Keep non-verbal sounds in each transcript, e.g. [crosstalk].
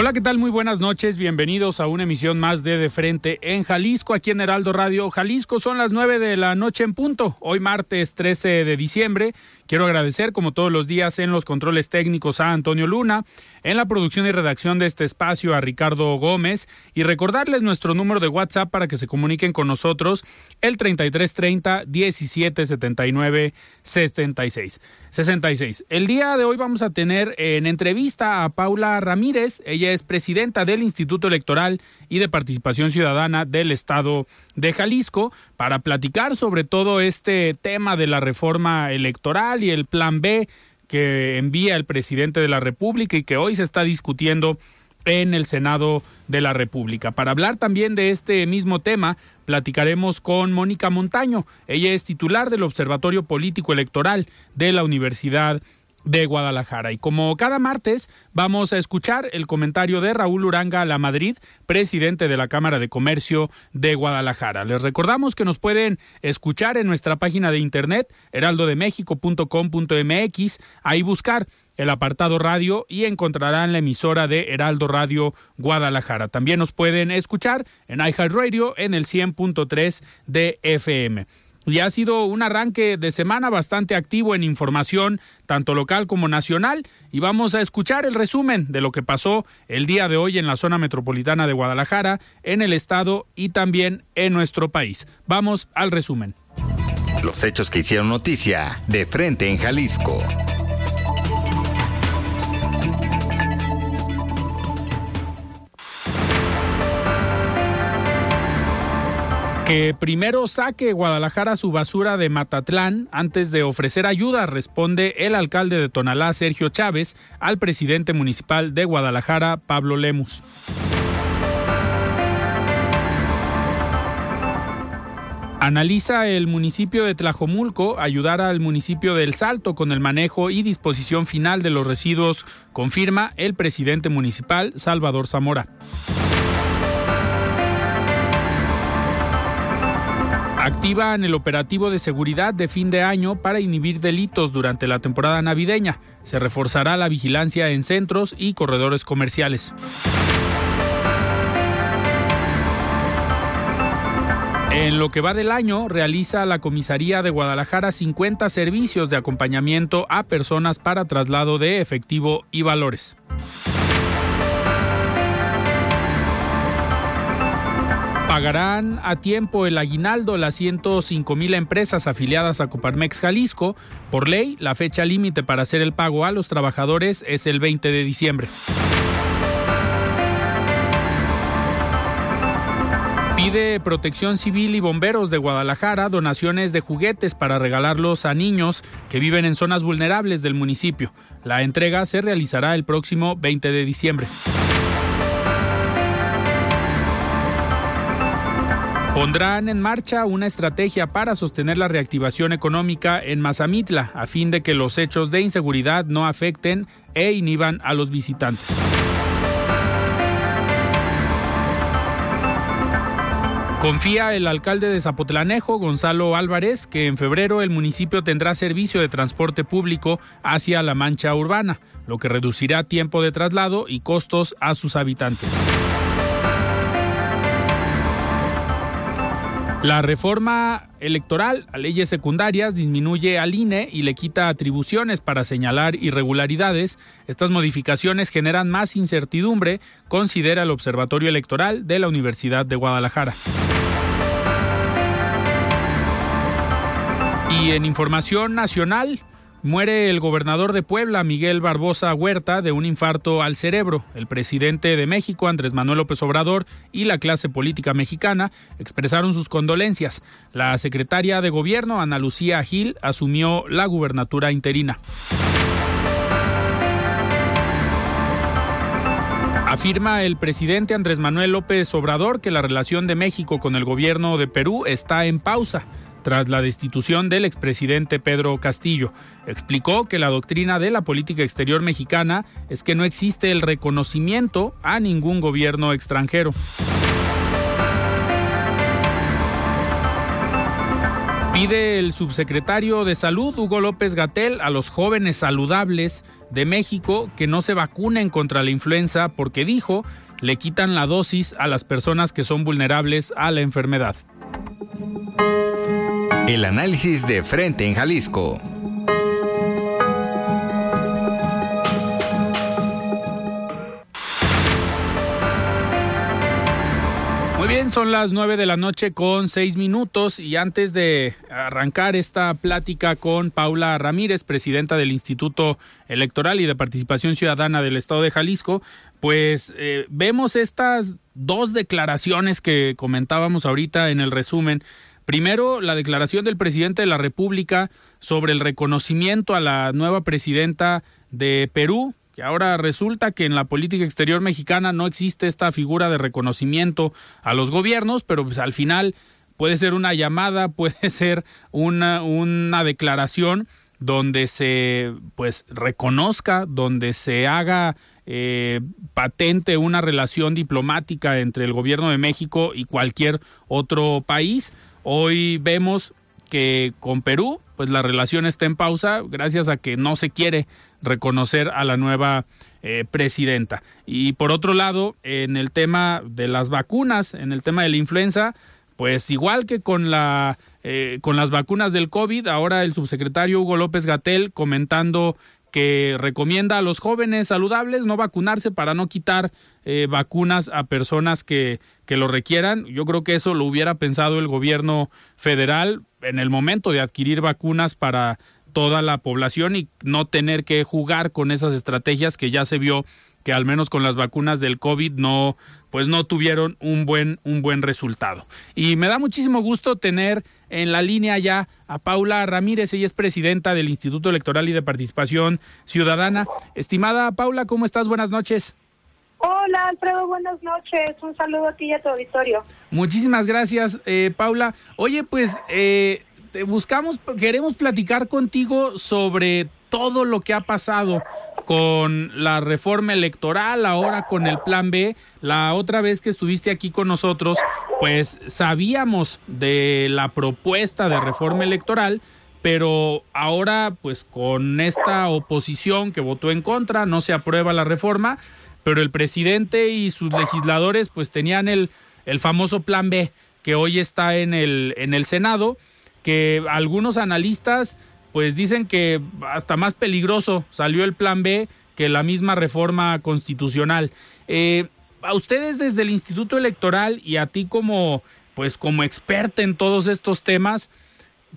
Hola, ¿qué tal? Muy buenas noches. Bienvenidos a una emisión más de De Frente en Jalisco, aquí en Heraldo Radio Jalisco. Son las 9 de la noche en punto. Hoy martes 13 de diciembre. Quiero agradecer, como todos los días, en los controles técnicos a Antonio Luna, en la producción y redacción de este espacio a Ricardo Gómez y recordarles nuestro número de WhatsApp para que se comuniquen con nosotros, el 3330 1779 76. 66. El día de hoy vamos a tener en entrevista a Paula Ramírez. Ella es presidenta del Instituto Electoral y de Participación Ciudadana del Estado de Jalisco para platicar sobre todo este tema de la reforma electoral y el plan B que envía el presidente de la República y que hoy se está discutiendo en el Senado de la República. Para hablar también de este mismo tema, platicaremos con Mónica Montaño. Ella es titular del Observatorio Político Electoral de la Universidad de Guadalajara. Y como cada martes, vamos a escuchar el comentario de Raúl Uranga La Madrid, presidente de la Cámara de Comercio de Guadalajara. Les recordamos que nos pueden escuchar en nuestra página de internet, heraldodemexico.com.mx, ahí buscar el apartado radio y encontrarán la emisora de Heraldo Radio Guadalajara. También nos pueden escuchar en iHeartRadio en el 100.3 de FM. Y ha sido un arranque de semana bastante activo en información, tanto local como nacional, y vamos a escuchar el resumen de lo que pasó el día de hoy en la zona metropolitana de Guadalajara, en el estado y también en nuestro país. Vamos al resumen. Los hechos que hicieron noticia de frente en Jalisco. Que primero saque Guadalajara su basura de Matatlán antes de ofrecer ayuda, responde el alcalde de Tonalá, Sergio Chávez, al presidente municipal de Guadalajara, Pablo Lemus. Analiza el municipio de Tlajomulco ayudar al municipio del Salto con el manejo y disposición final de los residuos, confirma el presidente municipal Salvador Zamora. Activan el operativo de seguridad de fin de año para inhibir delitos durante la temporada navideña. Se reforzará la vigilancia en centros y corredores comerciales. En lo que va del año, realiza la Comisaría de Guadalajara 50 servicios de acompañamiento a personas para traslado de efectivo y valores. Pagarán a tiempo el aguinaldo las 105 mil empresas afiliadas a Coparmex Jalisco. Por ley, la fecha límite para hacer el pago a los trabajadores es el 20 de diciembre. Pide Protección Civil y Bomberos de Guadalajara donaciones de juguetes para regalarlos a niños que viven en zonas vulnerables del municipio. La entrega se realizará el próximo 20 de diciembre. Pondrán en marcha una estrategia para sostener la reactivación económica en Mazamitla, a fin de que los hechos de inseguridad no afecten e inhiban a los visitantes. Confía el alcalde de Zapotlanejo, Gonzalo Álvarez, que en febrero el municipio tendrá servicio de transporte público hacia la mancha urbana, lo que reducirá tiempo de traslado y costos a sus habitantes. La reforma electoral a leyes secundarias disminuye al INE y le quita atribuciones para señalar irregularidades. Estas modificaciones generan más incertidumbre, considera el Observatorio Electoral de la Universidad de Guadalajara. Y en información nacional, Muere el gobernador de Puebla, Miguel Barbosa Huerta, de un infarto al cerebro. El presidente de México, Andrés Manuel López Obrador, y la clase política mexicana expresaron sus condolencias. La secretaria de gobierno, Ana Lucía Gil, asumió la gubernatura interina. Afirma el presidente Andrés Manuel López Obrador que la relación de México con el gobierno de Perú está en pausa tras la destitución del expresidente Pedro Castillo. Explicó que la doctrina de la política exterior mexicana es que no existe el reconocimiento a ningún gobierno extranjero. Pide el subsecretario de Salud, Hugo López Gatel, a los jóvenes saludables de México que no se vacunen contra la influenza porque dijo le quitan la dosis a las personas que son vulnerables a la enfermedad. El análisis de frente en Jalisco. Muy bien, son las nueve de la noche con seis minutos y antes de arrancar esta plática con Paula Ramírez, presidenta del Instituto Electoral y de Participación Ciudadana del Estado de Jalisco, pues eh, vemos estas dos declaraciones que comentábamos ahorita en el resumen Primero, la declaración del presidente de la República sobre el reconocimiento a la nueva presidenta de Perú, que ahora resulta que en la política exterior mexicana no existe esta figura de reconocimiento a los gobiernos, pero pues al final puede ser una llamada, [laughs] puede ser una, declaración donde se pues reconozca, donde se haga eh, patente una relación diplomática entre el gobierno de México y cualquier otro país. Hoy vemos que con Perú, pues la relación está en pausa gracias a que no se quiere reconocer a la nueva eh, presidenta. Y por otro lado, en el tema de las vacunas, en el tema de la influenza, pues igual que con la eh, con las vacunas del COVID, ahora el subsecretario Hugo López Gatel comentando que recomienda a los jóvenes saludables no vacunarse para no quitar eh, vacunas a personas que, que lo requieran. Yo creo que eso lo hubiera pensado el gobierno federal en el momento de adquirir vacunas para toda la población y no tener que jugar con esas estrategias que ya se vio que al menos con las vacunas del COVID no pues no tuvieron un buen un buen resultado. Y me da muchísimo gusto tener en la línea ya a Paula Ramírez, ella es presidenta del Instituto Electoral y de Participación Ciudadana. Estimada Paula, ¿cómo estás? Buenas noches. Hola Alfredo, buenas noches. Un saludo a ti y a tu auditorio. Muchísimas gracias, eh, Paula. Oye, pues eh, te buscamos, queremos platicar contigo sobre todo lo que ha pasado con la reforma electoral, ahora con el plan B. La otra vez que estuviste aquí con nosotros, pues sabíamos de la propuesta de reforma electoral, pero ahora pues con esta oposición que votó en contra, no se aprueba la reforma, pero el presidente y sus legisladores pues tenían el, el famoso plan B que hoy está en el, en el Senado, que algunos analistas pues dicen que hasta más peligroso salió el plan B que la misma reforma constitucional. Eh, a ustedes desde el Instituto Electoral y a ti como pues como experta en todos estos temas,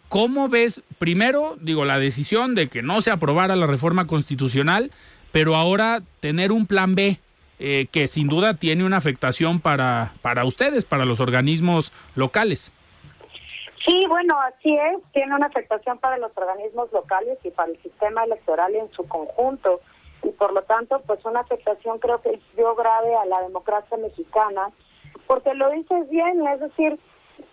¿cómo ves primero, digo, la decisión de que no se aprobara la reforma constitucional, pero ahora tener un plan B eh, que sin duda tiene una afectación para, para ustedes, para los organismos locales? Sí, bueno, así es. Tiene una afectación para los organismos locales y para el sistema electoral en su conjunto. Y por lo tanto, pues una afectación creo que dio grave a la democracia mexicana. Porque lo dices bien, es decir,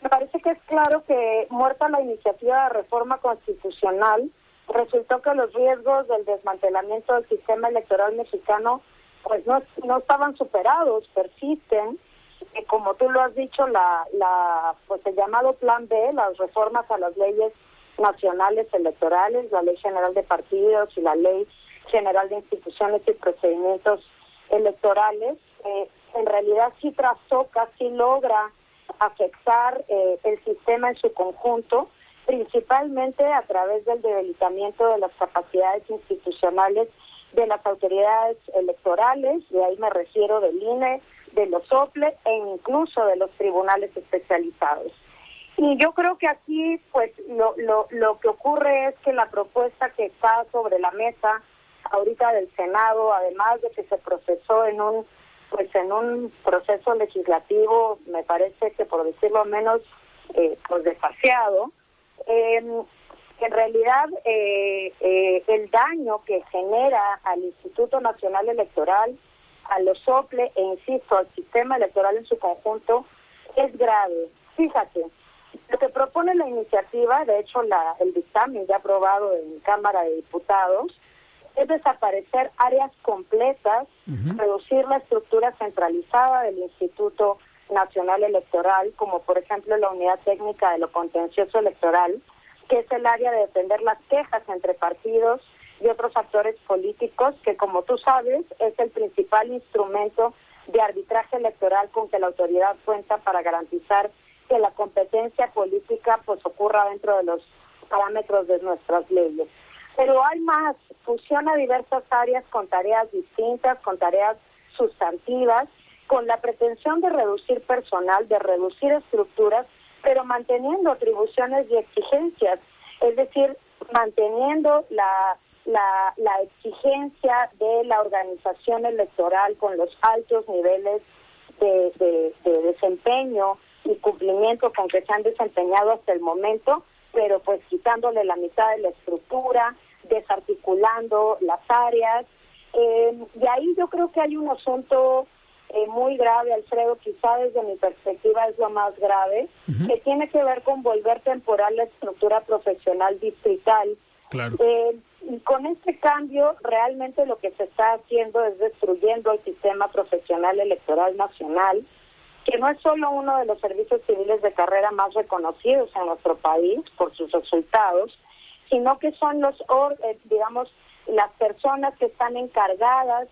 me parece que es claro que muerta la iniciativa de reforma constitucional, resultó que los riesgos del desmantelamiento del sistema electoral mexicano pues no, no estaban superados, persisten. Que como tú lo has dicho, la, la, pues el llamado Plan B, las reformas a las leyes nacionales electorales, la Ley General de Partidos y la Ley General de Instituciones y Procedimientos Electorales, eh, en realidad sí trastoca, sí logra afectar eh, el sistema en su conjunto, principalmente a través del debilitamiento de las capacidades institucionales de las autoridades electorales, de ahí me refiero del INE, de los OPLE e incluso de los tribunales especializados. Y yo creo que aquí, pues, lo, lo, lo que ocurre es que la propuesta que está sobre la mesa ahorita del Senado, además de que se procesó en un pues en un proceso legislativo, me parece que por decirlo menos, eh, pues desfaciado, eh, en realidad eh, eh, el daño que genera al Instituto Nacional Electoral, a los SOPLE e insisto, al sistema electoral en su conjunto, es grave. Fíjate, lo que propone la iniciativa, de hecho la, el dictamen ya aprobado en Cámara de Diputados, es desaparecer áreas completas, reducir la estructura centralizada del Instituto Nacional Electoral, como por ejemplo la Unidad Técnica de lo Contencioso Electoral, que es el área de defender las quejas entre partidos y otros actores políticos, que como tú sabes es el principal instrumento de arbitraje electoral con que la autoridad cuenta para garantizar que la competencia política pues ocurra dentro de los parámetros de nuestras leyes. Pero hay más, fusiona diversas áreas con tareas distintas, con tareas sustantivas, con la pretensión de reducir personal, de reducir estructuras, pero manteniendo atribuciones y exigencias, es decir, manteniendo la, la, exigencia de la organización electoral con los altos niveles de, de desempeño y cumplimiento con que se han desempeñado hasta el momento, pero pues quitándole la mitad de la estructura, desarticulando las áreas. Eh, y ahí yo creo que hay un asunto eh, muy grave, Alfredo, quizá desde mi perspectiva es lo más grave, que tiene que ver con volver temporal la estructura profesional distrital. Eh, y con este cambio, realmente lo que se está haciendo es destruyendo el sistema profesional electoral nacional, que no es solo uno de los servicios civiles de carrera más reconocidos en nuestro país por sus resultados, sino que son los, eh, digamos, las personas que están encargadas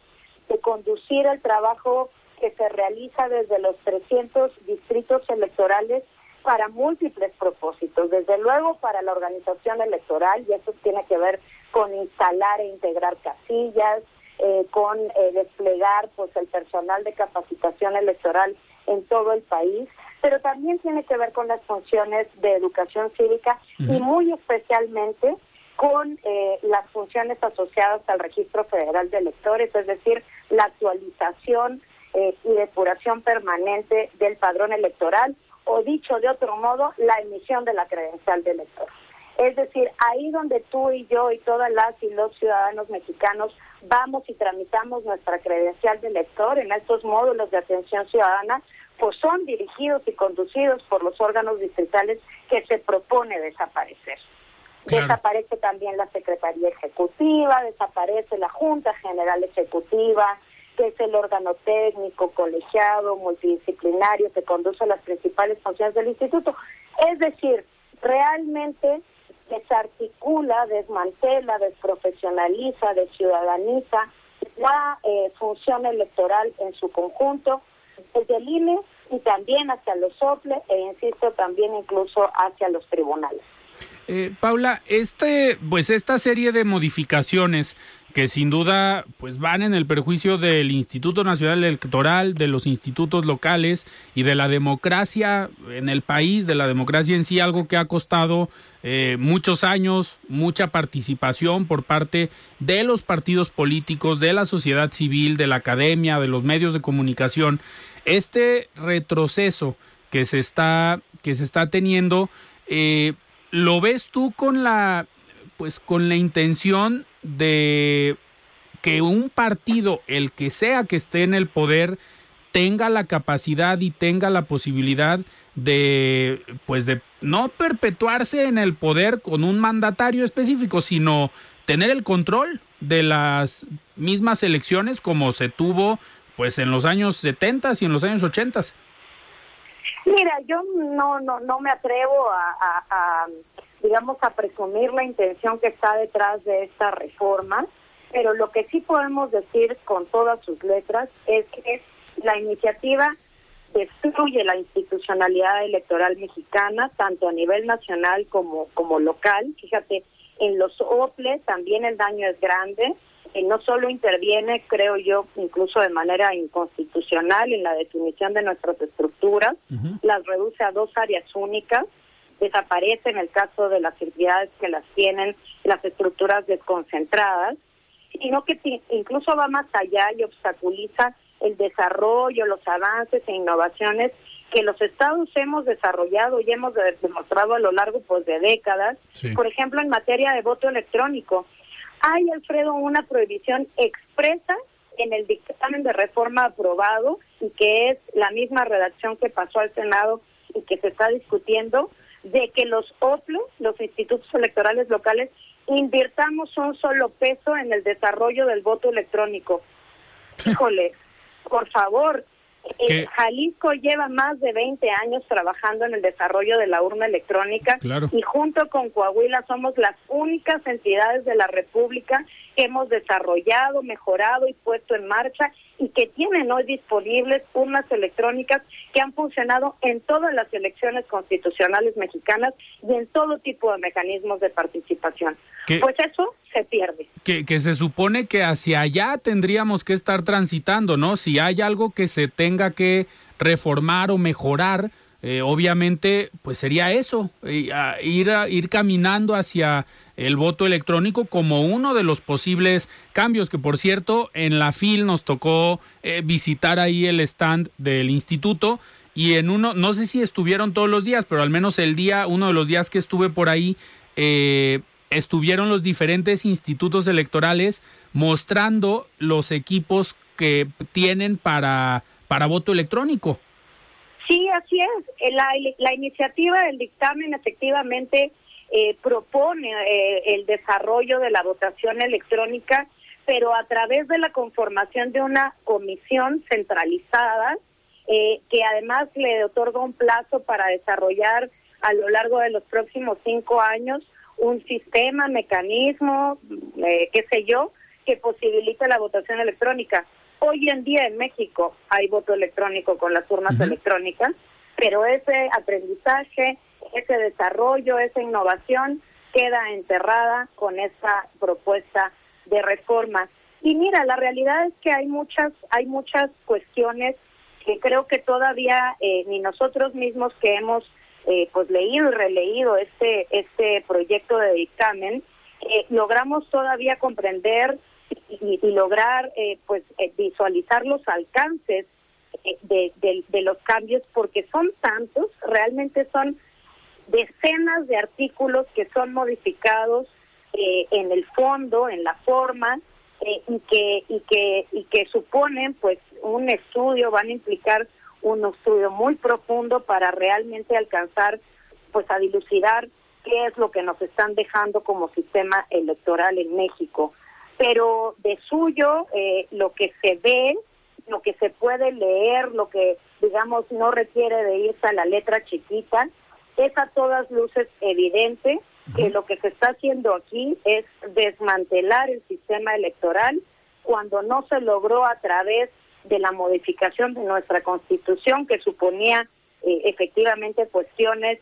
de conducir el trabajo que se realiza desde los 300 distritos electorales para múltiples propósitos, desde luego para la organización electoral, y eso tiene que ver con instalar e integrar casillas, eh, con eh, desplegar pues el personal de capacitación electoral en todo el país, pero también tiene que ver con las funciones de educación cívica y muy especialmente con eh, las funciones asociadas al registro federal de electores, es decir, la actualización eh, y depuración permanente del padrón electoral, o dicho de otro modo, la emisión de la credencial de elector. Es decir, ahí donde tú y yo y todas las y los ciudadanos mexicanos vamos y tramitamos nuestra credencial de elector en estos módulos de atención ciudadana, pues son dirigidos y conducidos por los órganos distritales que se propone desaparecer. Desaparece también la Secretaría Ejecutiva, desaparece la Junta General Ejecutiva, que es el órgano técnico, colegiado, multidisciplinario que conduce las principales funciones del instituto. Es decir, realmente desarticula, desmantela, desprofesionaliza, desciudadaniza la eh, función electoral en su conjunto desde el INE y también hacia los OPLE e insisto también incluso hacia los tribunales. Eh, Paula, este, pues esta serie de modificaciones que sin duda pues van en el perjuicio del Instituto Nacional Electoral, de los institutos locales y de la democracia en el país, de la democracia en sí, algo que ha costado eh, muchos años, mucha participación por parte de los partidos políticos, de la sociedad civil, de la academia, de los medios de comunicación. Este retroceso que se está, que se está teniendo, eh, ¿lo ves tú con la, pues, con la intención de que un partido, el que sea que esté en el poder, tenga la capacidad y tenga la posibilidad de, pues, de no perpetuarse en el poder con un mandatario específico, sino tener el control de las mismas elecciones como se tuvo pues en los años 70 y en los años 80. Mira, yo no no no me atrevo a, digamos a presumir la intención que está detrás de esta reforma, pero lo que sí podemos decir con todas sus letras es que la iniciativa destruye la institucionalidad electoral mexicana, tanto a nivel nacional como, como local. Fíjate, en los OPLE también el daño es grande. Eh, no solo interviene, creo yo, incluso de manera inconstitucional en la definición de nuestras estructuras, las reduce a dos áreas únicas, desaparece en el caso de las entidades que las tienen las estructuras desconcentradas, sino que incluso va más allá y obstaculiza el desarrollo, los avances e innovaciones que los estados hemos desarrollado y hemos demostrado a lo largo pues de décadas, por ejemplo en materia de voto electrónico. Hay, Alfredo, una prohibición expresa en el dictamen de reforma aprobado y que es la misma redacción que pasó al Senado y que se está discutiendo de que los OPLO, los institutos electorales locales, invirtamos un solo peso en el desarrollo del voto electrónico. Híjole, por favor, eh, Jalisco lleva más de 20 años trabajando en el desarrollo de la urna electrónica y junto con Coahuila somos las únicas entidades de la República que hemos desarrollado, mejorado y puesto en marcha y que tienen hoy disponibles urnas electrónicas que han funcionado en todas las elecciones constitucionales mexicanas y en todo tipo de mecanismos de participación. pues eso se pierde. Que, que se supone que hacia allá tendríamos que estar transitando, ¿no? Si hay algo que se tenga que reformar o mejorar, eh, obviamente, pues sería eso, ir, a, ir caminando hacia el voto electrónico como uno de los posibles cambios, que por cierto, en la FIL nos tocó eh, visitar ahí el stand del instituto y en uno, no sé si estuvieron todos los días, pero al menos el día, uno de los días que estuve por ahí, eh, estuvieron los diferentes institutos electorales mostrando los equipos que tienen para, para voto electrónico. Sí, así es. Eh, la, la iniciativa del dictamen efectivamente eh, propone eh, el desarrollo de la votación electrónica, pero a través de la conformación de una comisión centralizada que además le otorga un plazo para desarrollar a lo largo de los próximos cinco años un sistema, mecanismo, qué sé yo, que posibilite la votación electrónica. Hoy en día en México hay voto electrónico con las urnas electrónicas, pero ese aprendizaje, ese desarrollo, esa innovación queda enterrada con esa propuesta de reforma. Y mira, la realidad es que hay muchas, hay muchas cuestiones que creo que todavía eh, ni nosotros mismos que hemos eh, pues leído y releído este este proyecto de dictamen eh, logramos todavía comprender y, lograr pues visualizar los alcances de, los cambios porque son tantos, realmente son decenas de artículos que son modificados en el fondo, en la forma y que y que y que suponen pues un estudio, van a implicar un estudio muy profundo para realmente alcanzar pues a dilucidar qué es lo que nos están dejando como sistema electoral en México. Pero de suyo eh, lo que se ve, lo que se puede leer, lo que digamos no requiere de irse a la letra chiquita, es a todas luces evidente que lo que se está haciendo aquí es desmantelar el sistema electoral cuando no se logró a través de la modificación de nuestra constitución que suponía eh, efectivamente cuestiones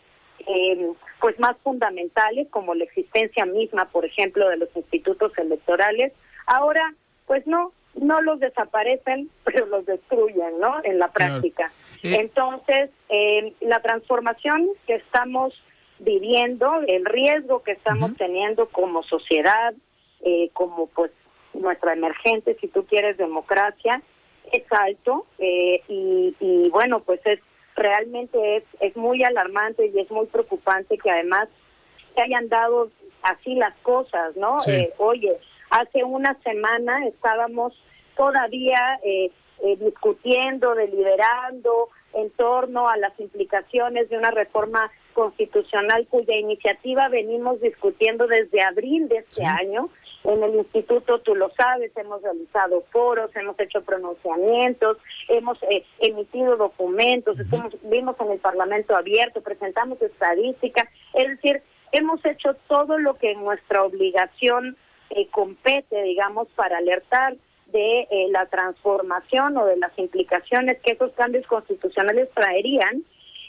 eh, pues más fundamentales como la existencia misma, por ejemplo, de los institutos electorales. Ahora, pues no, no los desaparecen, [laughs] pero los destruyen, ¿no? En la práctica. Eh. Entonces, eh, la transformación que estamos viviendo, el riesgo que estamos teniendo como sociedad, eh, como pues nuestra emergente, si tú quieres, democracia, es alto y, y bueno, pues es realmente es, es muy alarmante y es muy preocupante que además se hayan dado así las cosas, ¿no? Eh, oye, hace una semana estábamos todavía eh, eh, discutiendo, deliberando en torno a las implicaciones de una reforma constitucional cuya iniciativa venimos discutiendo desde abril de este año en el instituto, tú lo sabes, hemos realizado foros, hemos hecho pronunciamientos, hemos eh, emitido documentos, vimos en el Parlamento abierto, presentamos estadística, es decir, hemos hecho todo lo que en nuestra obligación eh, compete, digamos, para alertar de eh, la transformación o de las implicaciones que esos cambios constitucionales traerían.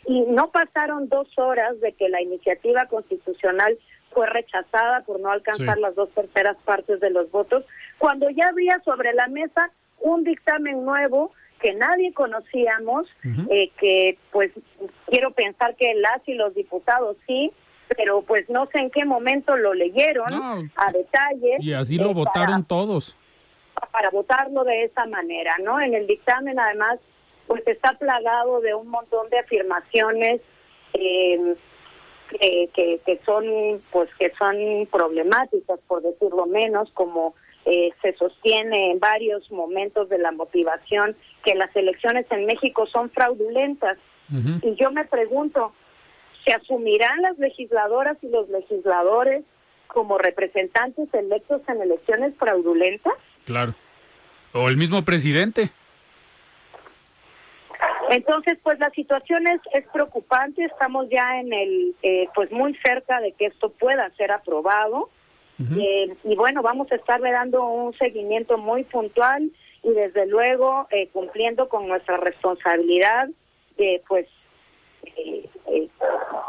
Y no pasaron dos horas de que la iniciativa constitucional fue rechazada por no alcanzar las dos terceras partes de los votos, cuando ya había sobre la mesa un dictamen nuevo que nadie conocíamos, eh, que pues quiero pensar que las y los diputados sí, pero pues no sé en qué momento lo leyeron a detalle. Y así lo eh, votaron todos. Para votarlo de esa manera, ¿no? En el dictamen además pues está plagado de un montón de afirmaciones eh, que, que, son pues que son problemáticas por decirlo menos como eh, se sostiene en varios momentos de la motivación que las elecciones en México son fraudulentas y yo me pregunto se asumirán las legisladoras y los legisladores como representantes electos en elecciones fraudulentas claro. O el mismo presidente. Entonces, pues la situación es, es preocupante, estamos ya en el, eh, pues muy cerca de que esto pueda ser aprobado. Eh, y bueno, vamos a estarle dando un seguimiento muy puntual y desde luego eh, cumpliendo con nuestra responsabilidad de pues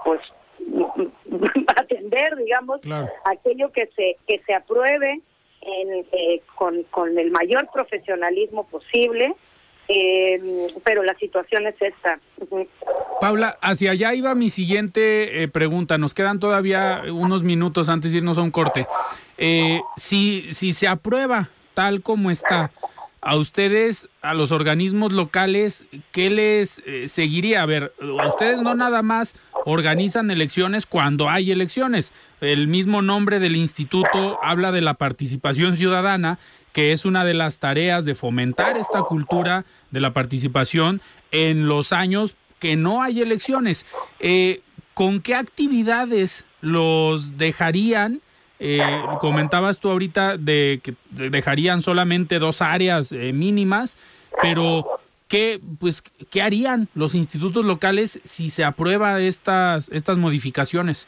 pues [laughs] atender digamos aquello que se que se apruebe en, con, con el mayor profesionalismo posible eh, pero la situación es esta. Paula, hacia allá iba mi siguiente eh, pregunta. Nos quedan todavía unos minutos antes de irnos a un corte. Eh, si, si se aprueba tal como está, a ustedes, a los organismos locales, ¿qué les eh, seguiría? A ver, ustedes no nada más organizan elecciones cuando hay elecciones. El mismo nombre del instituto habla de la participación ciudadana que es una de las tareas de fomentar esta cultura de la participación en los años que no hay elecciones. Eh, ¿Con qué actividades los dejarían? Eh, comentabas tú ahorita de que dejarían solamente dos áreas eh, mínimas, pero ¿qué, pues, ¿qué harían los institutos locales si se aprueba estas, estas modificaciones?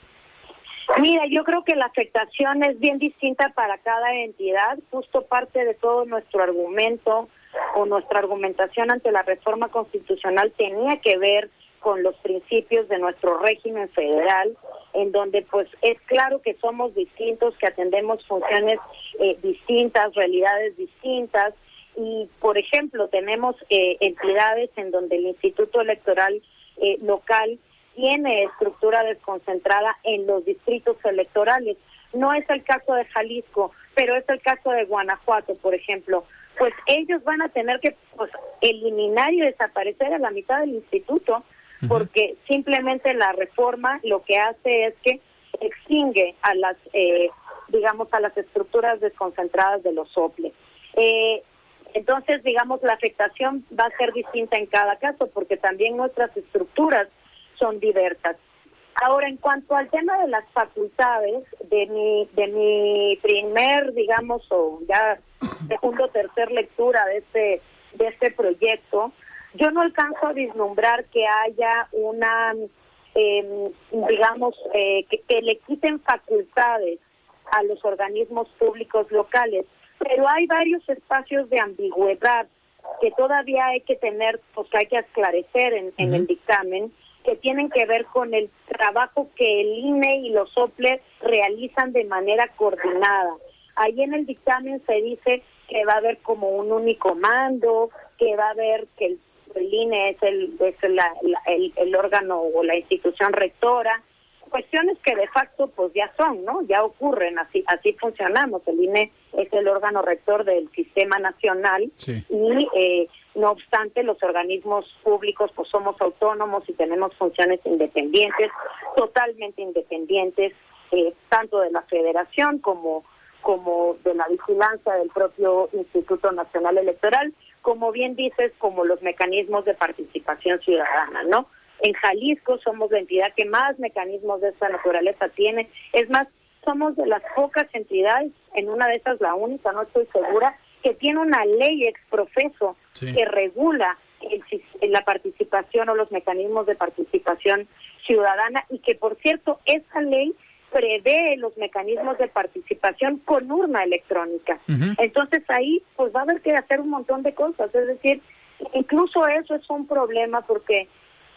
Mira, yo creo que la afectación es bien distinta para cada entidad. Justo parte de todo nuestro argumento o nuestra argumentación ante la reforma constitucional tenía que ver con los principios de nuestro régimen federal, en donde pues es claro que somos distintos, que atendemos funciones eh, distintas, realidades distintas, y por ejemplo tenemos eh, entidades en donde el Instituto Electoral eh, local tiene estructura desconcentrada en los distritos electorales. No es el caso de Jalisco, pero es el caso de Guanajuato, por ejemplo. Pues ellos van a tener que pues, eliminar y desaparecer a la mitad del instituto, porque simplemente la reforma lo que hace es que extingue a las, eh, digamos, a las estructuras desconcentradas de los soples. Eh, entonces, digamos, la afectación va a ser distinta en cada caso, porque también nuestras estructuras son diversas. Ahora, en cuanto al tema de las facultades, de mi, de mi primer, digamos, o ya segundo tercer lectura de este, de este proyecto, yo no alcanzo a vislumbrar que haya una, em, digamos, eh, que, que le quiten facultades a los organismos públicos locales, pero hay varios espacios de ambigüedad que todavía hay que tener, pues que hay que esclarecer en, en el dictamen que tienen que ver con el trabajo que el INE y los OPLE realizan de manera coordinada. Ahí en el dictamen se dice que va a haber como un único mando, que va a haber que el, INE es, el, es el, el órgano o la institución rectora, cuestiones que de facto pues ya son, ¿no? Ya ocurren, así así funcionamos. El INE es el órgano rector del sistema nacional y eh, no obstante los organismos públicos pues somos autónomos y tenemos funciones independientes, totalmente independientes, eh, tanto de la federación como como de la vigilancia del propio Instituto Nacional Electoral, como bien dices, como los mecanismos de participación ciudadana, ¿no? En Jalisco somos la entidad que más mecanismos de esta naturaleza tiene. Es más, somos de las pocas entidades, en una de esas la única, no estoy segura, que tiene una ley exprofeso que regula la participación o los mecanismos de participación ciudadana y que, por cierto, esa ley prevé los mecanismos de participación con urna electrónica. Entonces ahí pues va a haber que hacer un montón de cosas, es decir, incluso eso es un problema porque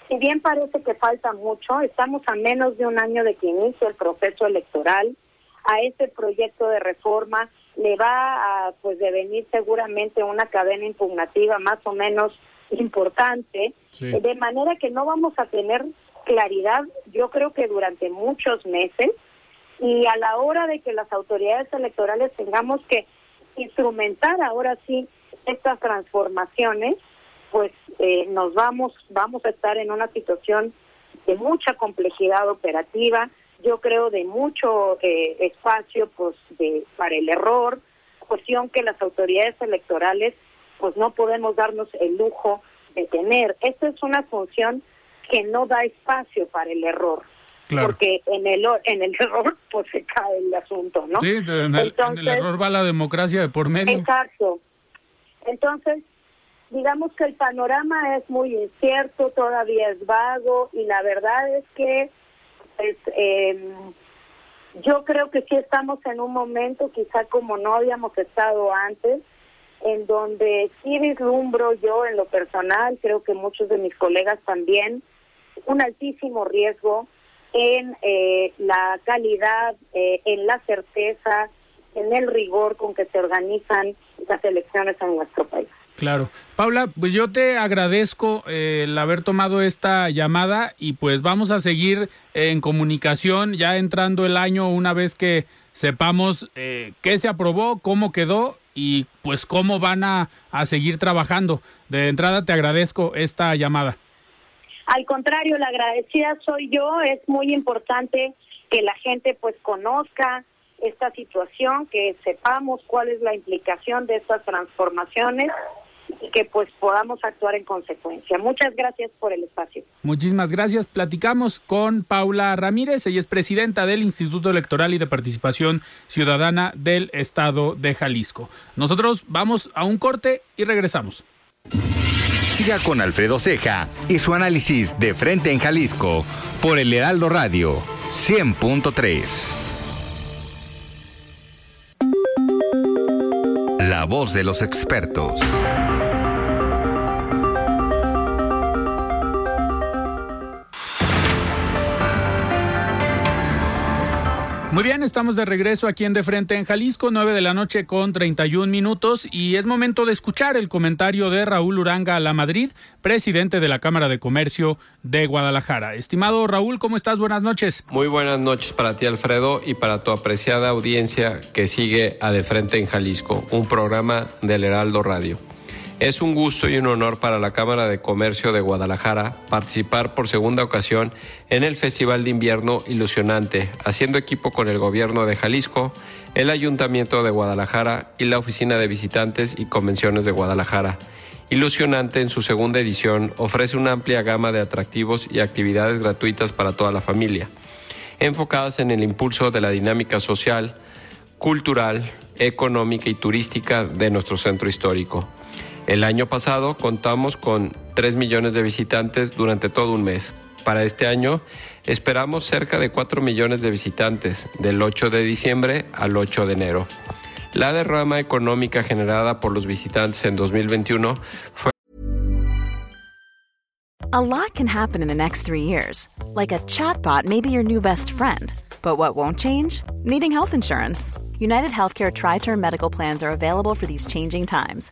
si bien parece que falta mucho, estamos a menos de un año de que inicie el proceso electoral, a este proyecto de reforma le va a pues devenir seguramente una cadena impugnativa más o menos importante, de manera que no vamos a tener claridad, yo creo que durante muchos meses, y a la hora de que las autoridades electorales tengamos que instrumentar ahora sí estas transformaciones, pues eh, nos vamos vamos a estar en una situación de mucha complejidad operativa, yo creo de mucho eh, espacio pues de para el error, cuestión que las autoridades electorales pues no podemos darnos el lujo de tener. Esta es una función que no da espacio para el error. Porque en el en el [laughs] error pues se cae el asunto, ¿no? Sí, en el, en el error va la democracia de por medio. Exacto. Entonces, digamos que el panorama es muy incierto, todavía es vago y la verdad es que pues, eh, yo creo que sí estamos en un momento quizá como no habíamos estado antes, en donde sí vislumbro yo en lo personal, creo que muchos de mis colegas también, un altísimo riesgo en eh, la calidad, eh, en la certeza, en el rigor con que se organizan las elecciones en nuestro país. Claro. Paula, pues yo te agradezco eh, el haber tomado esta llamada y pues vamos a seguir en comunicación ya entrando el año una vez que sepamos eh, qué se aprobó, cómo quedó y pues cómo van a, a seguir trabajando. De entrada te agradezco esta llamada. Al contrario, la agradecida soy yo. Es muy importante que la gente pues conozca esta situación, que sepamos cuál es la implicación de estas transformaciones y que pues podamos actuar en consecuencia. Muchas gracias por el espacio. Muchísimas gracias. Platicamos con Paula Ramírez, ella es presidenta del Instituto Electoral y de Participación Ciudadana del Estado de Jalisco. Nosotros vamos a un corte y regresamos. Siga con Alfredo Ceja y su análisis de frente en Jalisco por el Heraldo Radio 100.3. La voz de los expertos. Muy bien, estamos de regreso aquí en De Frente en Jalisco, 9 de la noche con 31 minutos y es momento de escuchar el comentario de Raúl Uranga La Madrid, presidente de la Cámara de Comercio de Guadalajara. Estimado Raúl, ¿cómo estás? Buenas noches. Muy buenas noches para ti, Alfredo, y para tu apreciada audiencia que sigue a De Frente en Jalisco, un programa del Heraldo Radio. Es un gusto y un honor para la Cámara de Comercio de Guadalajara participar por segunda ocasión en el Festival de Invierno Ilusionante, haciendo equipo con el Gobierno de Jalisco, el Ayuntamiento de Guadalajara y la Oficina de Visitantes y Convenciones de Guadalajara. Ilusionante en su segunda edición ofrece una amplia gama de atractivos y actividades gratuitas para toda la familia, enfocadas en el impulso de la dinámica social, cultural, económica y turística de nuestro centro histórico. El año pasado contamos con 3 millones de visitantes durante todo un mes. Para este año esperamos cerca de 4 millones de visitantes del 8 de diciembre al 8 de enero. La derrama económica generada por los visitantes en 2021 fue A lot can happen in the next three years. Like a chatbot may be your new best friend. But what won't change? Needing health insurance. United Healthcare Tri Term Medical Plans are available for these changing times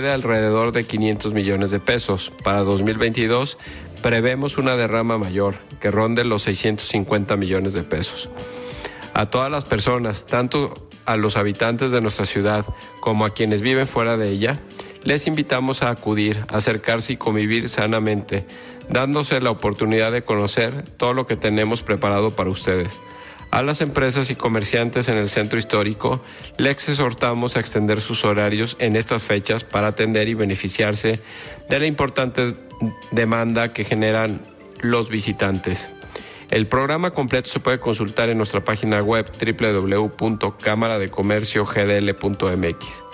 De alrededor de 500 millones de pesos. Para 2022 prevemos una derrama mayor que ronde los 650 millones de pesos. A todas las personas, tanto a los habitantes de nuestra ciudad como a quienes viven fuera de ella, les invitamos a acudir, acercarse y convivir sanamente, dándose la oportunidad de conocer todo lo que tenemos preparado para ustedes. A las empresas y comerciantes en el centro histórico les exhortamos a extender sus horarios en estas fechas para atender y beneficiarse de la importante demanda que generan los visitantes. El programa completo se puede consultar en nuestra página web www.cámaradecomerciogdl.mx.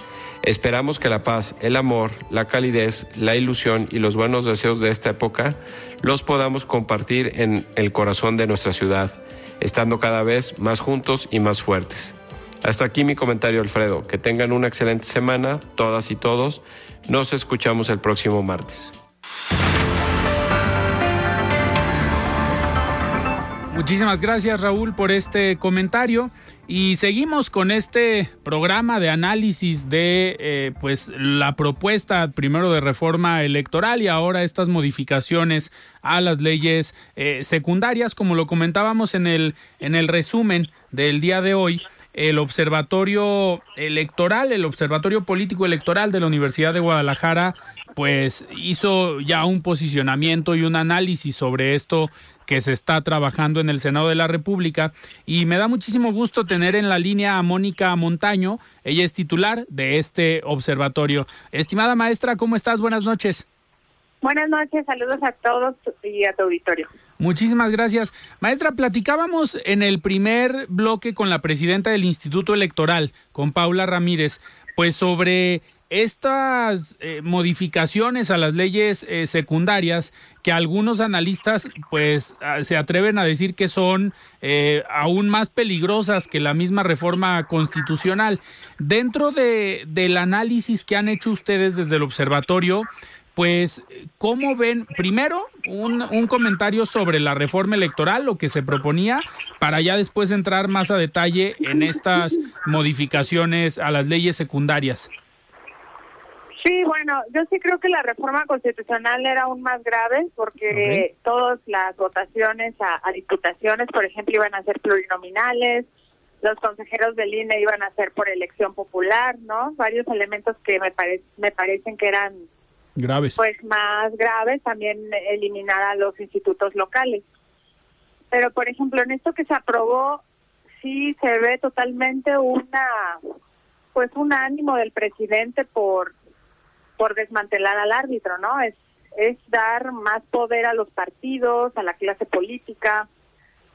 Esperamos que la paz, el amor, la calidez, la ilusión y los buenos deseos de esta época los podamos compartir en el corazón de nuestra ciudad estando cada vez más juntos y más fuertes. Hasta aquí mi comentario, Alfredo. Que tengan una excelente semana, todas y todos. Nos escuchamos el próximo martes. Muchísimas gracias Raúl por este comentario. Y seguimos con este programa de análisis de eh, pues la propuesta primero de reforma electoral y ahora estas modificaciones a las leyes eh, secundarias. Como lo comentábamos en el en el resumen del día de hoy el Observatorio Electoral, el Observatorio Político Electoral de la Universidad de Guadalajara, pues hizo ya un posicionamiento y un análisis sobre esto que se está trabajando en el Senado de la República y me da muchísimo gusto tener en la línea a Mónica Montaño, ella es titular de este observatorio. Estimada maestra, ¿cómo estás? Buenas noches. Buenas noches, saludos a todos y a tu auditorio. Muchísimas gracias. Maestra, platicábamos en el primer bloque con la presidenta del Instituto Electoral, con Paula Ramírez, pues sobre estas eh, modificaciones a las leyes eh, secundarias que algunos analistas pues ah, se atreven a decir que son eh, aún más peligrosas que la misma reforma constitucional. Dentro de, del análisis que han hecho ustedes desde el observatorio, pues, ¿cómo ven? Primero, un, un, comentario sobre la reforma electoral, lo que se proponía, para ya después entrar más a detalle en estas modificaciones a las leyes secundarias. Sí, bueno, yo sí creo que la reforma constitucional era aún más grave porque todas las votaciones a, diputaciones, por ejemplo, iban a ser plurinominales, los consejeros del INE iban a ser por elección popular, ¿no? Varios elementos que me, me parecen que eran graves. Pues más graves, también eliminar a los institutos locales. Pero, por ejemplo, en esto que se aprobó, sí se ve totalmente una, pues un ánimo del presidente por por desmantelar al árbitro, ¿no? Es, es dar más poder a los partidos, a la clase política,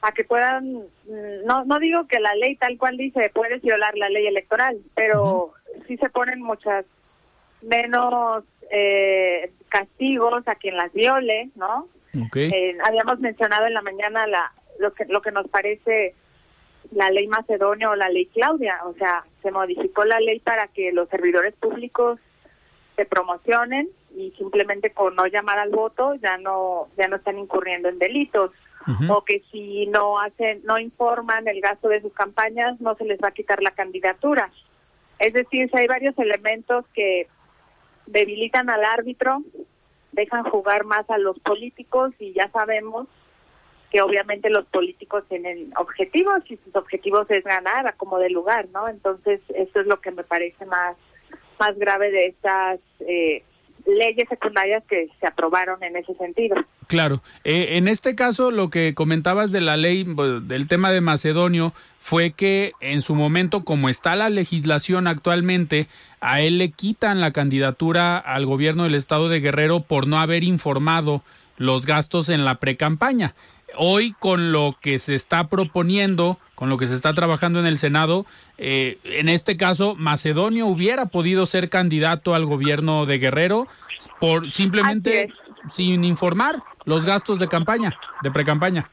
a que puedan, mm, no, no digo que la ley tal cual dice puedes violar la ley electoral, pero sí se ponen muchas menos eh, castigos a quien las viole, ¿no? Eh, habíamos mencionado en la mañana la, lo que lo que nos parece la ley Macedonio o la ley Claudia, o sea, se modificó la ley para que los servidores públicos se promocionen y simplemente con no llamar al voto ya no ya no están incurriendo en delitos. O que si no hacen no informan el gasto de sus campañas no se les va a quitar la candidatura. Es decir si hay varios elementos que debilitan al árbitro dejan jugar más a los políticos y ya sabemos que obviamente los políticos tienen objetivos y sus objetivos es ganar a como de lugar no entonces eso es lo que me parece más más grave de estas eh, leyes secundarias que se aprobaron en ese sentido. Claro, eh, en este caso lo que comentabas de la ley, del tema de Macedonio, fue que en su momento, como está la legislación actualmente, a él le quitan la candidatura al gobierno del estado de Guerrero por no haber informado los gastos en la precampaña. Hoy con lo que se está proponiendo, con lo que se está trabajando en el Senado, eh, en este caso, Macedonio hubiera podido ser candidato al gobierno de Guerrero por simplemente sin informar los gastos de campaña, de precampaña.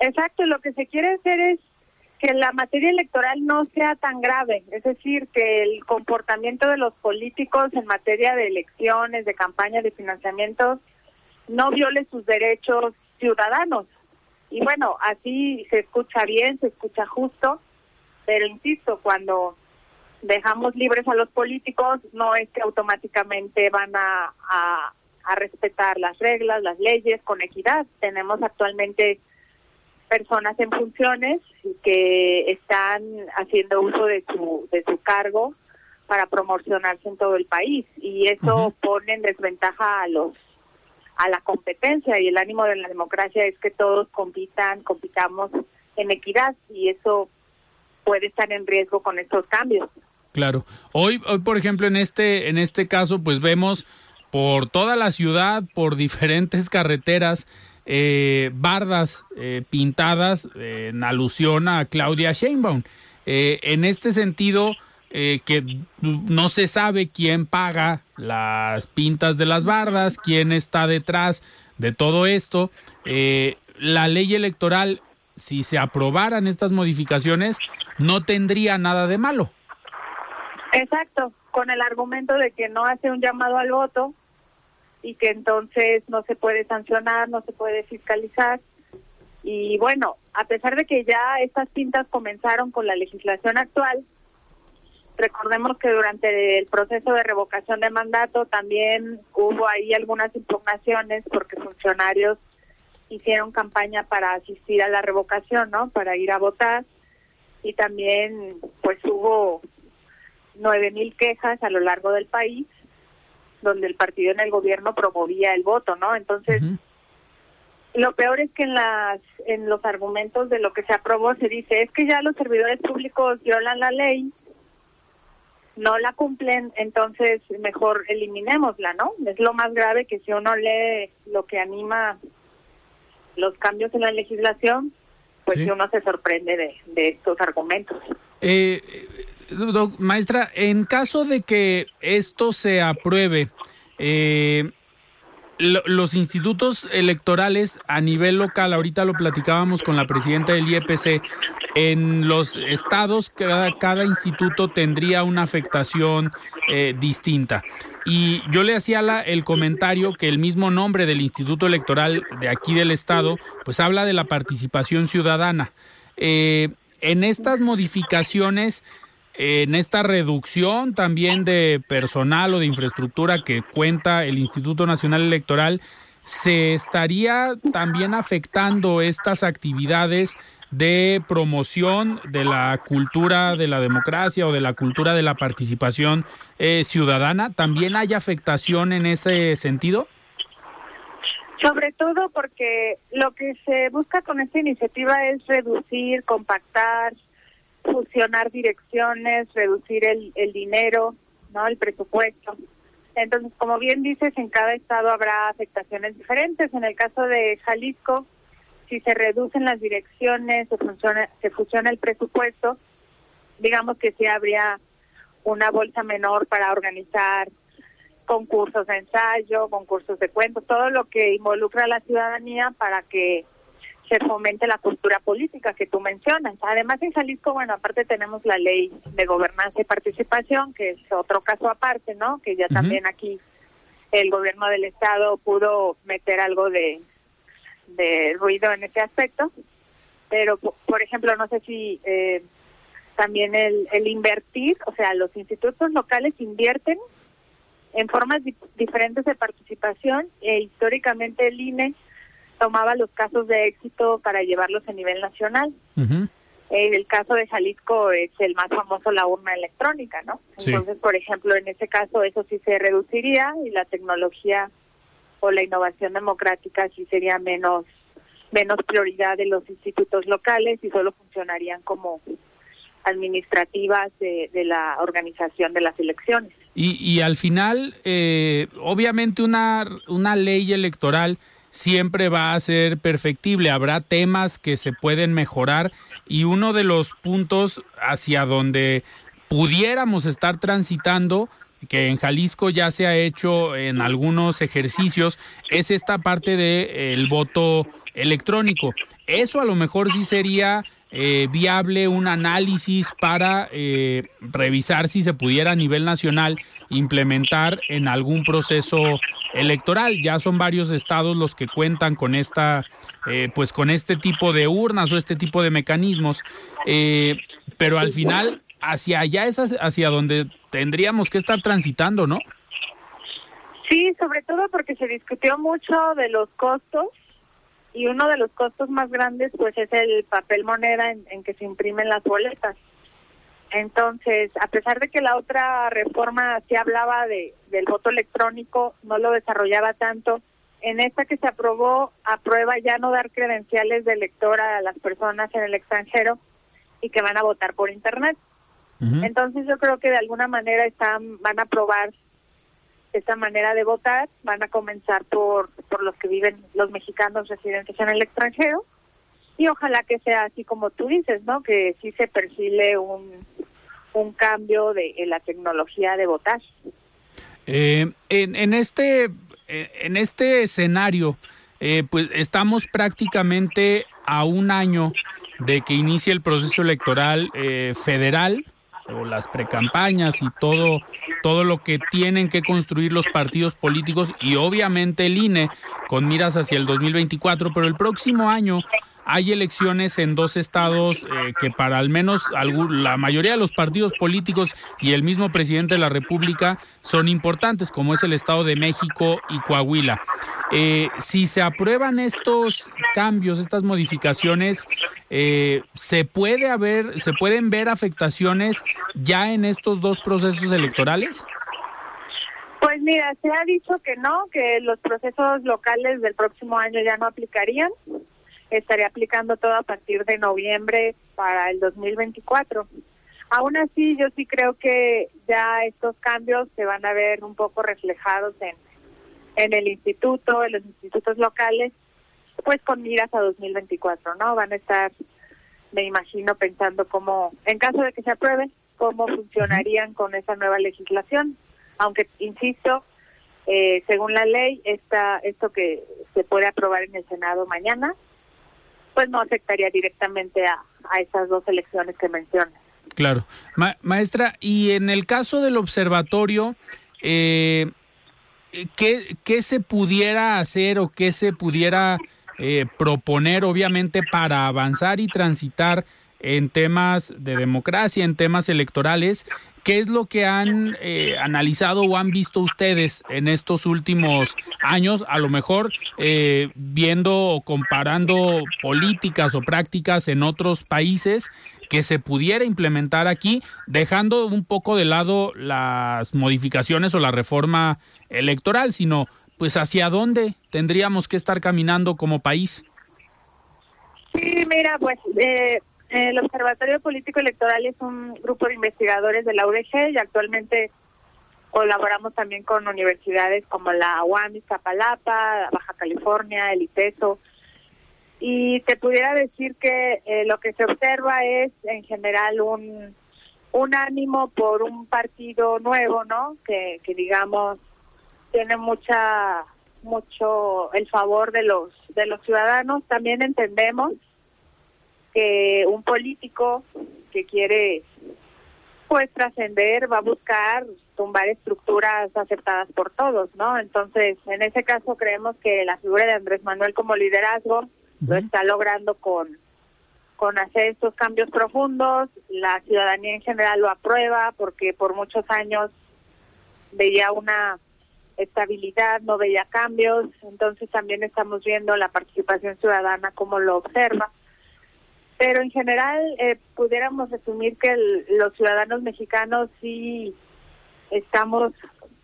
exacto, lo que se quiere hacer es que la materia electoral no sea tan grave, es decir, que el comportamiento de los políticos en materia de elecciones, de campaña, de financiamiento, no viole sus derechos ciudadanos. Y bueno, así se escucha bien, se escucha justo, pero insisto, cuando dejamos libres a los políticos, no es que automáticamente van a, a, respetar las reglas, las leyes con equidad. Tenemos actualmente personas en funciones que están haciendo uso de su, de su cargo para promocionarse en todo el país y eso pone en desventaja a los a la competencia y el ánimo de la democracia es que todos compitan, compitamos en equidad y eso puede estar en riesgo con estos cambios. Claro. Hoy, hoy por ejemplo, en este, en este caso, pues vemos por toda la ciudad, por diferentes carreteras, eh, bardas eh, pintadas en alusión a Claudia Sheinbaum. Eh, en este sentido, que no se sabe quién paga las pintas de las bardas, quién está detrás de todo esto. la ley electoral, si se aprobaran estas modificaciones, no tendría nada de malo. Exacto, con el argumento de que no hace un llamado al voto y que entonces no se puede sancionar, no se puede fiscalizar. Y bueno, a pesar de que ya estas pintas comenzaron con la legislación actual, recordemos que durante el proceso de revocación de mandato también hubo ahí algunas impugnaciones porque funcionarios hicieron campaña para asistir a la revocación, ¿no? Para ir a votar y también pues hubo nueve mil quejas a lo largo del país donde el partido en el gobierno promovía el voto, ¿no? Entonces, lo peor es que en las en los argumentos de lo que se aprobó se dice es que ya los servidores públicos violan la ley, no la cumplen, entonces mejor eliminémosla, ¿no? Es lo más grave que si uno lee lo que anima los cambios en la legislación, pues si uno se sorprende de, de estos argumentos. Eh, maestra, en caso de que esto se apruebe, eh, los institutos electorales a nivel local, ahorita lo platicábamos con la presidenta del IEPC, en los estados cada, cada instituto tendría una afectación eh, distinta. Y yo le hacía el comentario que el mismo nombre del instituto electoral de aquí del estado, pues habla de la participación ciudadana. Eh, en estas modificaciones, en esta reducción también de personal o de infraestructura que cuenta el Instituto Nacional Electoral, ¿se estaría también afectando estas actividades de promoción de la cultura de la democracia o de la cultura de la participación eh, ciudadana? ¿También hay afectación en ese sentido? Sobre todo porque lo que se busca con esta iniciativa es reducir, compactar, fusionar direcciones, reducir el, el dinero, no, el presupuesto. Entonces, como bien dices, en cada estado habrá afectaciones diferentes. En el caso de Jalisco, si se reducen las direcciones, se funciona, se fusiona el presupuesto, digamos que sí habría una bolsa menor para organizar concursos de ensayo, concursos de cuentos, todo lo que involucra a la ciudadanía para que se fomente la cultura política que tú mencionas. Además, en Jalisco, bueno, aparte tenemos la ley de gobernanza y participación, que es otro caso aparte, ¿no? Que ya también aquí el gobierno del Estado pudo meter algo de, de ruido en ese aspecto. Pero, por ejemplo, no sé si eh, también el, el invertir, o sea, los institutos locales invierten en formas diferentes de participación e históricamente el INE tomaba los casos de éxito para llevarlos a nivel nacional. el caso de Jalisco es el más famoso, la urna electrónica, ¿no? Entonces, por ejemplo, en ese caso eso sí se reduciría y la tecnología o la innovación democrática sí sería menos menos prioridad de los institutos locales y solo funcionarían como administrativas de, la organización de las elecciones. Y, y al final, eh, obviamente una, una ley electoral siempre va a ser perfectible, habrá temas que se pueden mejorar y uno de los puntos hacia donde pudiéramos estar transitando, que en Jalisco ya se ha hecho en algunos ejercicios, es esta parte del voto electrónico. Eso a lo mejor sí sería eh, viable un análisis para eh, revisar si se pudiera a nivel nacional implementar en algún proceso electoral. Ya son varios estados los que cuentan con esta, eh, pues con este tipo de urnas o este tipo de mecanismos, pero al final hacia allá es hacia donde tendríamos que estar transitando, ¿no? Sí, sobre todo porque se discutió mucho de los costos y uno de los costos más grandes pues es el papel moneda en, que se imprimen las boletas. Entonces, a pesar de que la otra reforma sí hablaba de, del voto electrónico, no lo desarrollaba tanto, en esta que se aprobó, aprueba ya no dar credenciales de elector a las personas en el extranjero y que van a votar por Internet. Entonces yo creo que de alguna manera están van a probar esta manera de votar, van a comenzar por, por los que viven los mexicanos residentes en el extranjero y ojalá que sea así como tú dices, ¿no? Que sí se perfile un, un cambio de en la tecnología de votar. Eh, en, en este en este escenario, eh, pues estamos prácticamente a un año de que inicie el proceso electoral eh, federal o las precampañas y todo todo lo que tienen que construir los partidos políticos y obviamente el INE con miras hacia el 2024, pero el próximo año hay elecciones en dos estados eh, que para al menos la mayoría de los partidos políticos y el mismo presidente de la República son importantes, como es el Estado de México y Coahuila. Eh, si se aprueban estos cambios, estas modificaciones, eh, se puede haber, se pueden ver afectaciones ya en estos dos procesos electorales. Pues mira, se ha dicho que no, que los procesos locales del próximo año ya no aplicarían estaría aplicando todo a partir de noviembre para el 2024. Aún así, yo sí creo que ya estos cambios se van a ver un poco reflejados en, en el instituto, en los institutos locales, pues con miras a 2024, ¿no? Van a estar, me imagino, pensando cómo, en caso de que se apruebe, cómo funcionarían con esa nueva legislación. Aunque, insisto, eh, según la ley, esta, esto que se puede aprobar en el Senado mañana, pues no afectaría directamente a, a esas dos elecciones que mencionas. Claro. maestra, y en el caso del observatorio, eh, ¿qué, ¿qué, se pudiera hacer o qué se pudiera eh, proponer, obviamente, para avanzar y transitar en temas de democracia, en temas electorales? ¿Qué es lo que han eh, analizado o han visto ustedes en estos últimos años? A lo mejor eh, viendo o comparando políticas o prácticas en otros países que se pudiera implementar aquí, dejando un poco de lado las modificaciones o la reforma electoral, sino pues hacia dónde tendríamos que estar caminando como país. Sí, mira, pues eh, el Observatorio Político Electoral es un grupo de investigadores de la UDG y actualmente colaboramos también con universidades como la UAM, Iztapalapa, Baja California, el ITESO. Y te pudiera decir que eh, lo que se observa es en general un, un ánimo por un partido nuevo, ¿no? Que, que digamos tiene mucha mucho el favor de los de los ciudadanos. También entendemos que un político que quiere pues trascender va a buscar tumbar estructuras aceptadas por todos, ¿no? Entonces, en ese caso creemos que la figura de Andrés Manuel como liderazgo lo está logrando con con hacer estos cambios profundos, la ciudadanía en general lo aprueba porque por muchos años veía una estabilidad, no veía cambios, entonces también estamos viendo la participación ciudadana como lo observa pero en general eh, pudiéramos resumir que los ciudadanos mexicanos sí estamos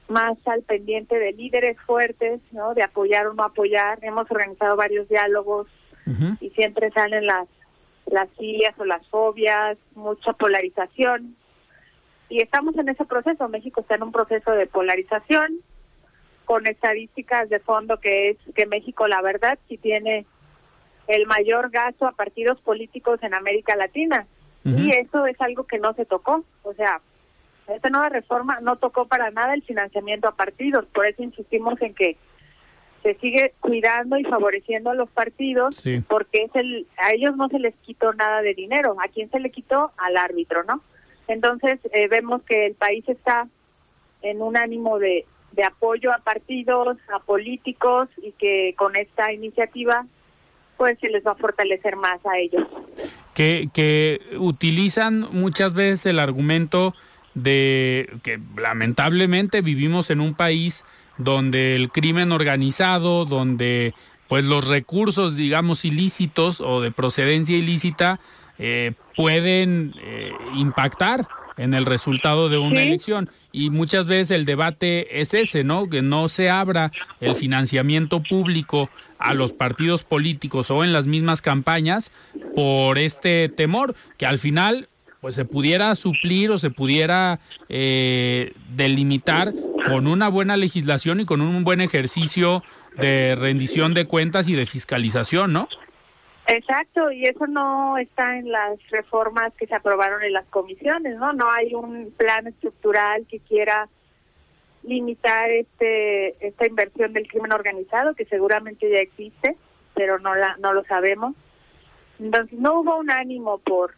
más al pendiente de líderes fuertes, ¿no? De apoyar o no apoyar. Hemos organizado varios diálogos y siempre salen las las sillas o las fobias, mucha polarización. Y estamos en ese proceso. México está en un proceso de polarización con estadísticas de fondo que es que México, la verdad, sí tiene el mayor gasto a partidos políticos en América Latina. Y eso es algo que no se tocó. O sea, esta nueva reforma no tocó para nada el financiamiento a partidos. Por eso insistimos en que se sigue cuidando y favoreciendo a los partidos porque es el a ellos no se les quitó nada de dinero. ¿A quién se le quitó? Al árbitro, ¿no? Entonces eh, vemos que el país está en un ánimo de, de apoyo a partidos, a políticos y que con esta iniciativa pues se les va a fortalecer más a ellos. que, que utilizan muchas veces el argumento de que lamentablemente vivimos en un país donde el crimen organizado, donde pues los recursos, digamos, ilícitos o de procedencia ilícita eh, pueden eh, impactar en el resultado de una elección. Y muchas veces el debate es ese, ¿no? Que no se abra el financiamiento público a los partidos políticos o en las mismas campañas por este temor, que al final pues se pudiera suplir o se pudiera eh, delimitar con una buena legislación y con un buen ejercicio de rendición de cuentas y de fiscalización, ¿no? Exacto, y eso no está en las reformas que se aprobaron en las comisiones, ¿no? No hay un plan estructural que quiera limitar este esta inversión del crimen organizado que seguramente ya existe, pero no la no lo sabemos. Entonces no hubo un ánimo por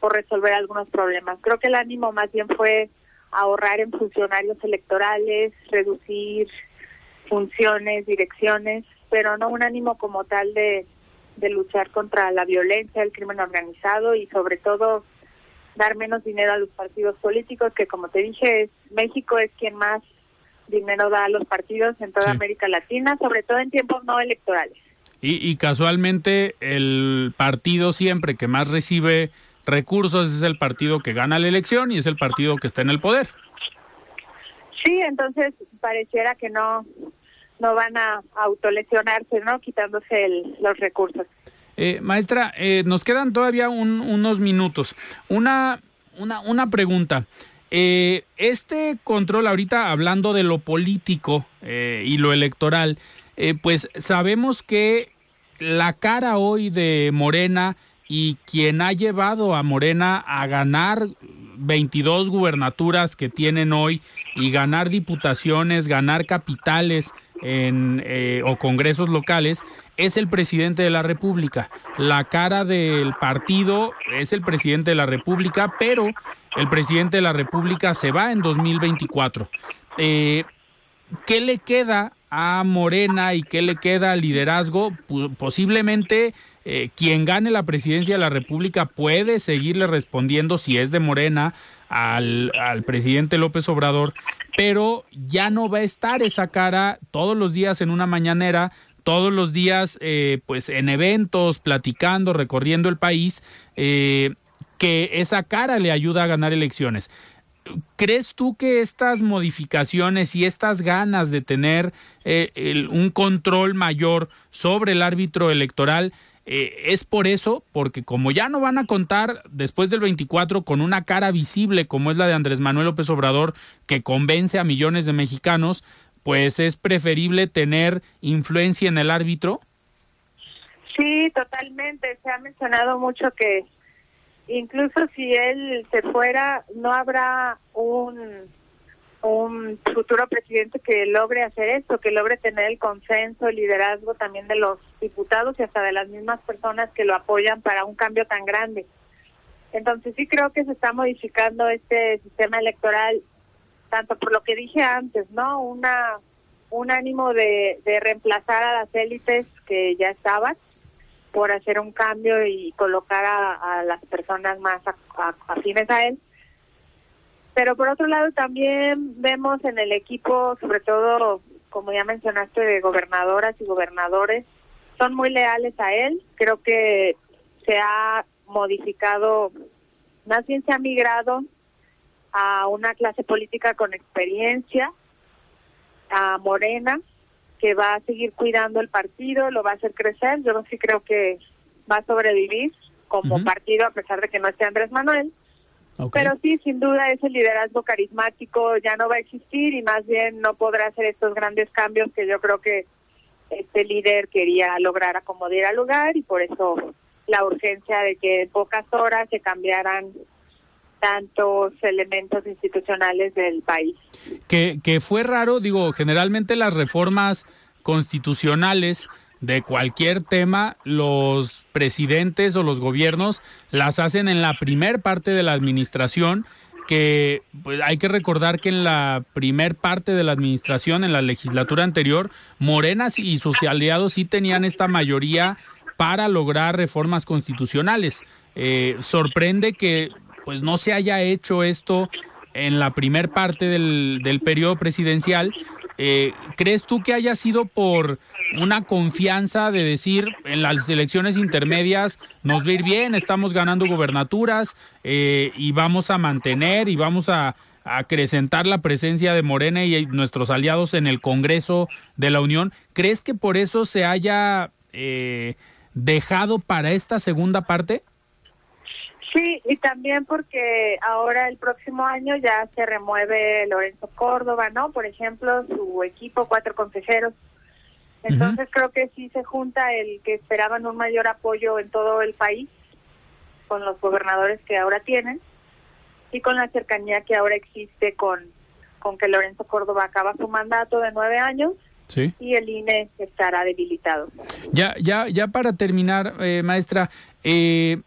por resolver algunos problemas. Creo que el ánimo más bien fue ahorrar en funcionarios electorales, reducir funciones, direcciones, pero no un ánimo como tal de, de luchar contra la violencia, el crimen organizado y sobre todo dar menos dinero a los partidos políticos, que como te dije, México es quien más dinero da a los partidos en toda América Latina, sobre todo en tiempos no electorales. Y, y casualmente el partido siempre que más recibe recursos es el partido que gana la elección y es el partido que está en el poder. Sí, entonces pareciera que no no van a autolesionarse, ¿no? Quitándose los recursos. Eh, maestra, eh, nos quedan todavía unos minutos. Una, una, una pregunta. Eh, este control, ahorita hablando de lo político y lo electoral, pues sabemos que la cara hoy de Morena y quien ha llevado a Morena a ganar 22 gubernaturas que tienen hoy y ganar diputaciones, ganar capitales en, eh, o congresos locales, es el presidente de la República. La cara del partido es el presidente de la República, pero el presidente de la República se va en 2024. Eh, ¿Qué le queda a Morena y qué le queda al liderazgo? Posiblemente eh, quien gane la presidencia de la República puede seguirle respondiendo si es de Morena al, al, presidente López Obrador, pero ya no va a estar esa cara todos los días en una mañanera, todos los días eh, pues en eventos, platicando, recorriendo el país, eh, que esa cara le ayuda a ganar elecciones. ¿Crees tú que estas modificaciones y estas ganas de tener un control mayor sobre el árbitro electoral eh, es por eso, porque como ya no van a contar después del 24 con una cara visible como es la de Andrés Manuel López Obrador, que convence a millones de mexicanos, pues es preferible tener influencia en el árbitro. Sí, totalmente. Se ha mencionado mucho que incluso si él se fuera, no habrá un un futuro presidente que logre hacer esto, que logre tener el consenso, el liderazgo también de los diputados y hasta de las mismas personas que lo apoyan para un cambio tan grande. Entonces sí creo que se está modificando este sistema electoral, tanto por lo que dije antes, ¿no? Una un ánimo de, de reemplazar a las élites que ya estaban por hacer un cambio y colocar a, las personas más afines a él pero por otro lado también vemos en el equipo, sobre todo, como ya mencionaste, de gobernadoras y gobernadores, son muy leales a él. Creo que se ha modificado, más bien se ha migrado a una clase política con experiencia, a Morena, que va a seguir cuidando el partido, lo va a hacer crecer. Yo sí creo que va a sobrevivir como partido a pesar de que no esté Andrés Manuel. Pero sí, sin duda, ese liderazgo carismático ya no va a existir y más bien no podrá hacer estos grandes cambios que yo creo que este líder quería lograr acomodar al lugar y por eso la urgencia de que en pocas horas se cambiaran tantos elementos institucionales del país. Que, que fue raro, digo, generalmente las reformas constitucionales de cualquier tema, los presidentes o los gobiernos las hacen en la primer parte de la administración, que pues, hay que recordar que en la primer parte de la administración, en la legislatura anterior, Morenas y sus aliados sí tenían esta mayoría para lograr reformas constitucionales. Eh, sorprende que pues no se haya hecho esto en la primer parte del, del periodo presidencial. Eh, ¿Crees tú que haya sido por una confianza de decir en las elecciones intermedias nos va a ir bien, estamos ganando gobernaturas eh, y vamos a mantener y vamos a, acrecentar la presencia de Morena y nuestros aliados en el Congreso de la Unión? ¿Crees que por eso se haya eh, dejado para esta segunda parte? Sí, y también porque ahora el próximo año ya se remueve Lorenzo Córdoba, ¿no? Por ejemplo, su equipo, cuatro consejeros. Entonces creo que sí se junta el que esperaban un mayor apoyo en todo el país con los gobernadores que ahora tienen y con la cercanía que ahora existe con, con que Lorenzo Córdoba acaba su mandato de nueve años Sí. y el INE estará debilitado. Ya, ya, ya para terminar, eh, maestra, eh,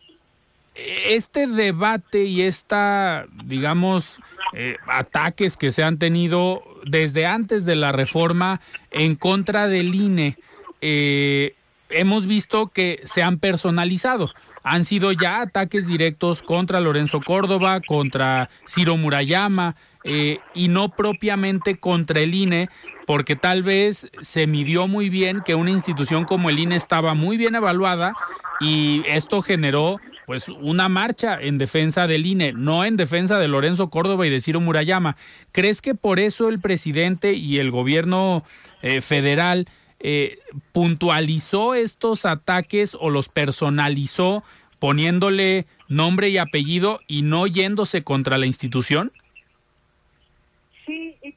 este debate y esta, digamos, eh, ataques que se han tenido desde antes de la reforma en contra del INE, eh, hemos visto que se han personalizado. Han sido ya ataques directos contra Lorenzo Córdoba, contra Ciro Murayama eh, y no propiamente contra el INE, porque tal vez se midió muy bien que una institución como el INE estaba muy bien evaluada y esto generó pues una marcha en defensa del INE, no en defensa de Lorenzo Córdoba y de Ciro Murayama. ¿Crees que por eso el presidente y el gobierno eh, federal eh, puntualizó estos ataques o los personalizó poniéndole nombre y apellido y no yéndose contra la institución?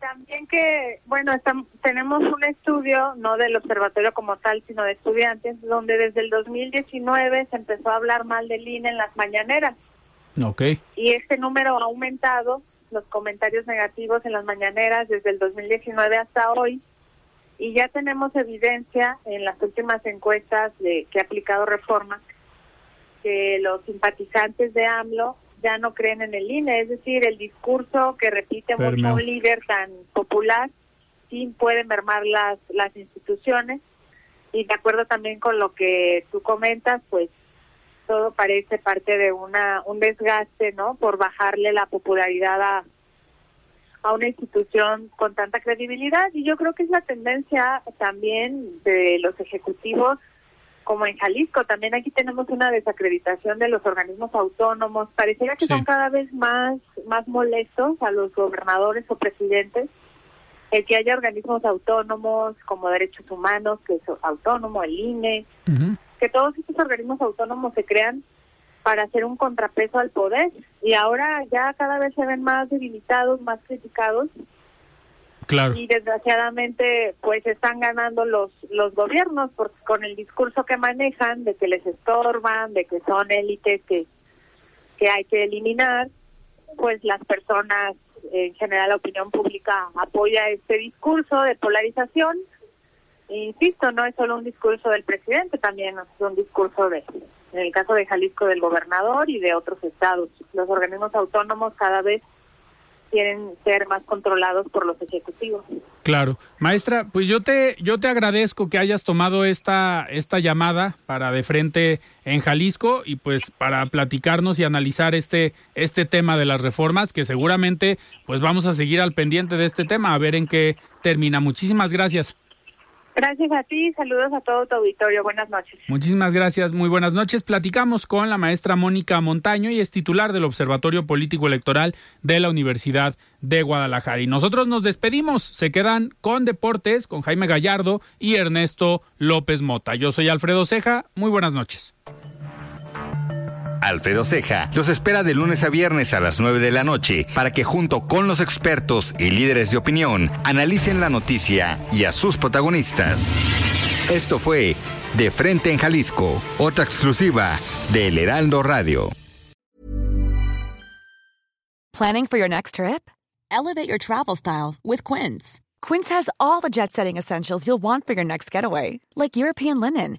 También que, bueno, estamos, tenemos un estudio, no del observatorio como tal, sino de estudiantes, donde desde el 2019 se empezó a hablar mal del INE en las mañaneras. Ok. Y este número ha aumentado, los comentarios negativos en las mañaneras desde el 2019 hasta hoy. Y ya tenemos evidencia en las últimas encuestas de que ha aplicado Reforma que los simpatizantes de AMLO ya no creen en el INE, es decir, el discurso que repite mucho un líder tan popular sí puede mermar las, las instituciones. Y de acuerdo también con lo que tú comentas, pues todo parece parte de una un desgaste, ¿no? Por bajarle la popularidad a, a una institución con tanta credibilidad. Y yo creo que es la tendencia también de los ejecutivos como en Jalisco, también aquí tenemos una desacreditación de los organismos autónomos. Pareciera que Sí. son cada vez más, más molestos a los gobernadores o presidentes el que haya organismos autónomos como derechos humanos, que es autónomo, el INE, que todos estos organismos autónomos se crean para hacer un contrapeso al poder y ahora ya cada vez se ven más debilitados, más criticados Y desgraciadamente pues están ganando los los gobiernos con el discurso que manejan de que les estorban, de que son élites que que hay que eliminar, pues las personas en general la opinión pública apoya este discurso de polarización. Insisto, no es solo un discurso del presidente, también es un discurso de en el caso de Jalisco del gobernador y de otros estados. Los organismos autónomos cada vez quieren ser más controlados por los ejecutivos. Claro. Maestra, pues yo te, yo te agradezco que hayas tomado esta, esta llamada para de frente en Jalisco y pues para platicarnos y analizar este, este tema de las reformas, que seguramente pues vamos a seguir al pendiente de este tema, a ver en qué termina. Muchísimas gracias. Gracias a ti, saludos a todo tu auditorio, buenas noches. Muchísimas gracias, muy buenas noches. Platicamos con la maestra Mónica Montaño y es titular del Observatorio Político Electoral de la Universidad de Guadalajara. Y nosotros nos despedimos, se quedan con Deportes, con Jaime Gallardo y Ernesto López Mota. Yo soy Alfredo Ceja, muy buenas noches. Alfredo Ceja los espera de lunes a viernes a las 9 de la noche para que junto con los expertos y líderes de opinión analicen la noticia y a sus protagonistas. Esto fue De Frente en Jalisco, otra exclusiva de El Heraldo Radio. Planning for your next trip? Elevate your travel style with Quince. Quince has all the jet setting essentials you'll want for your next getaway, like European linen,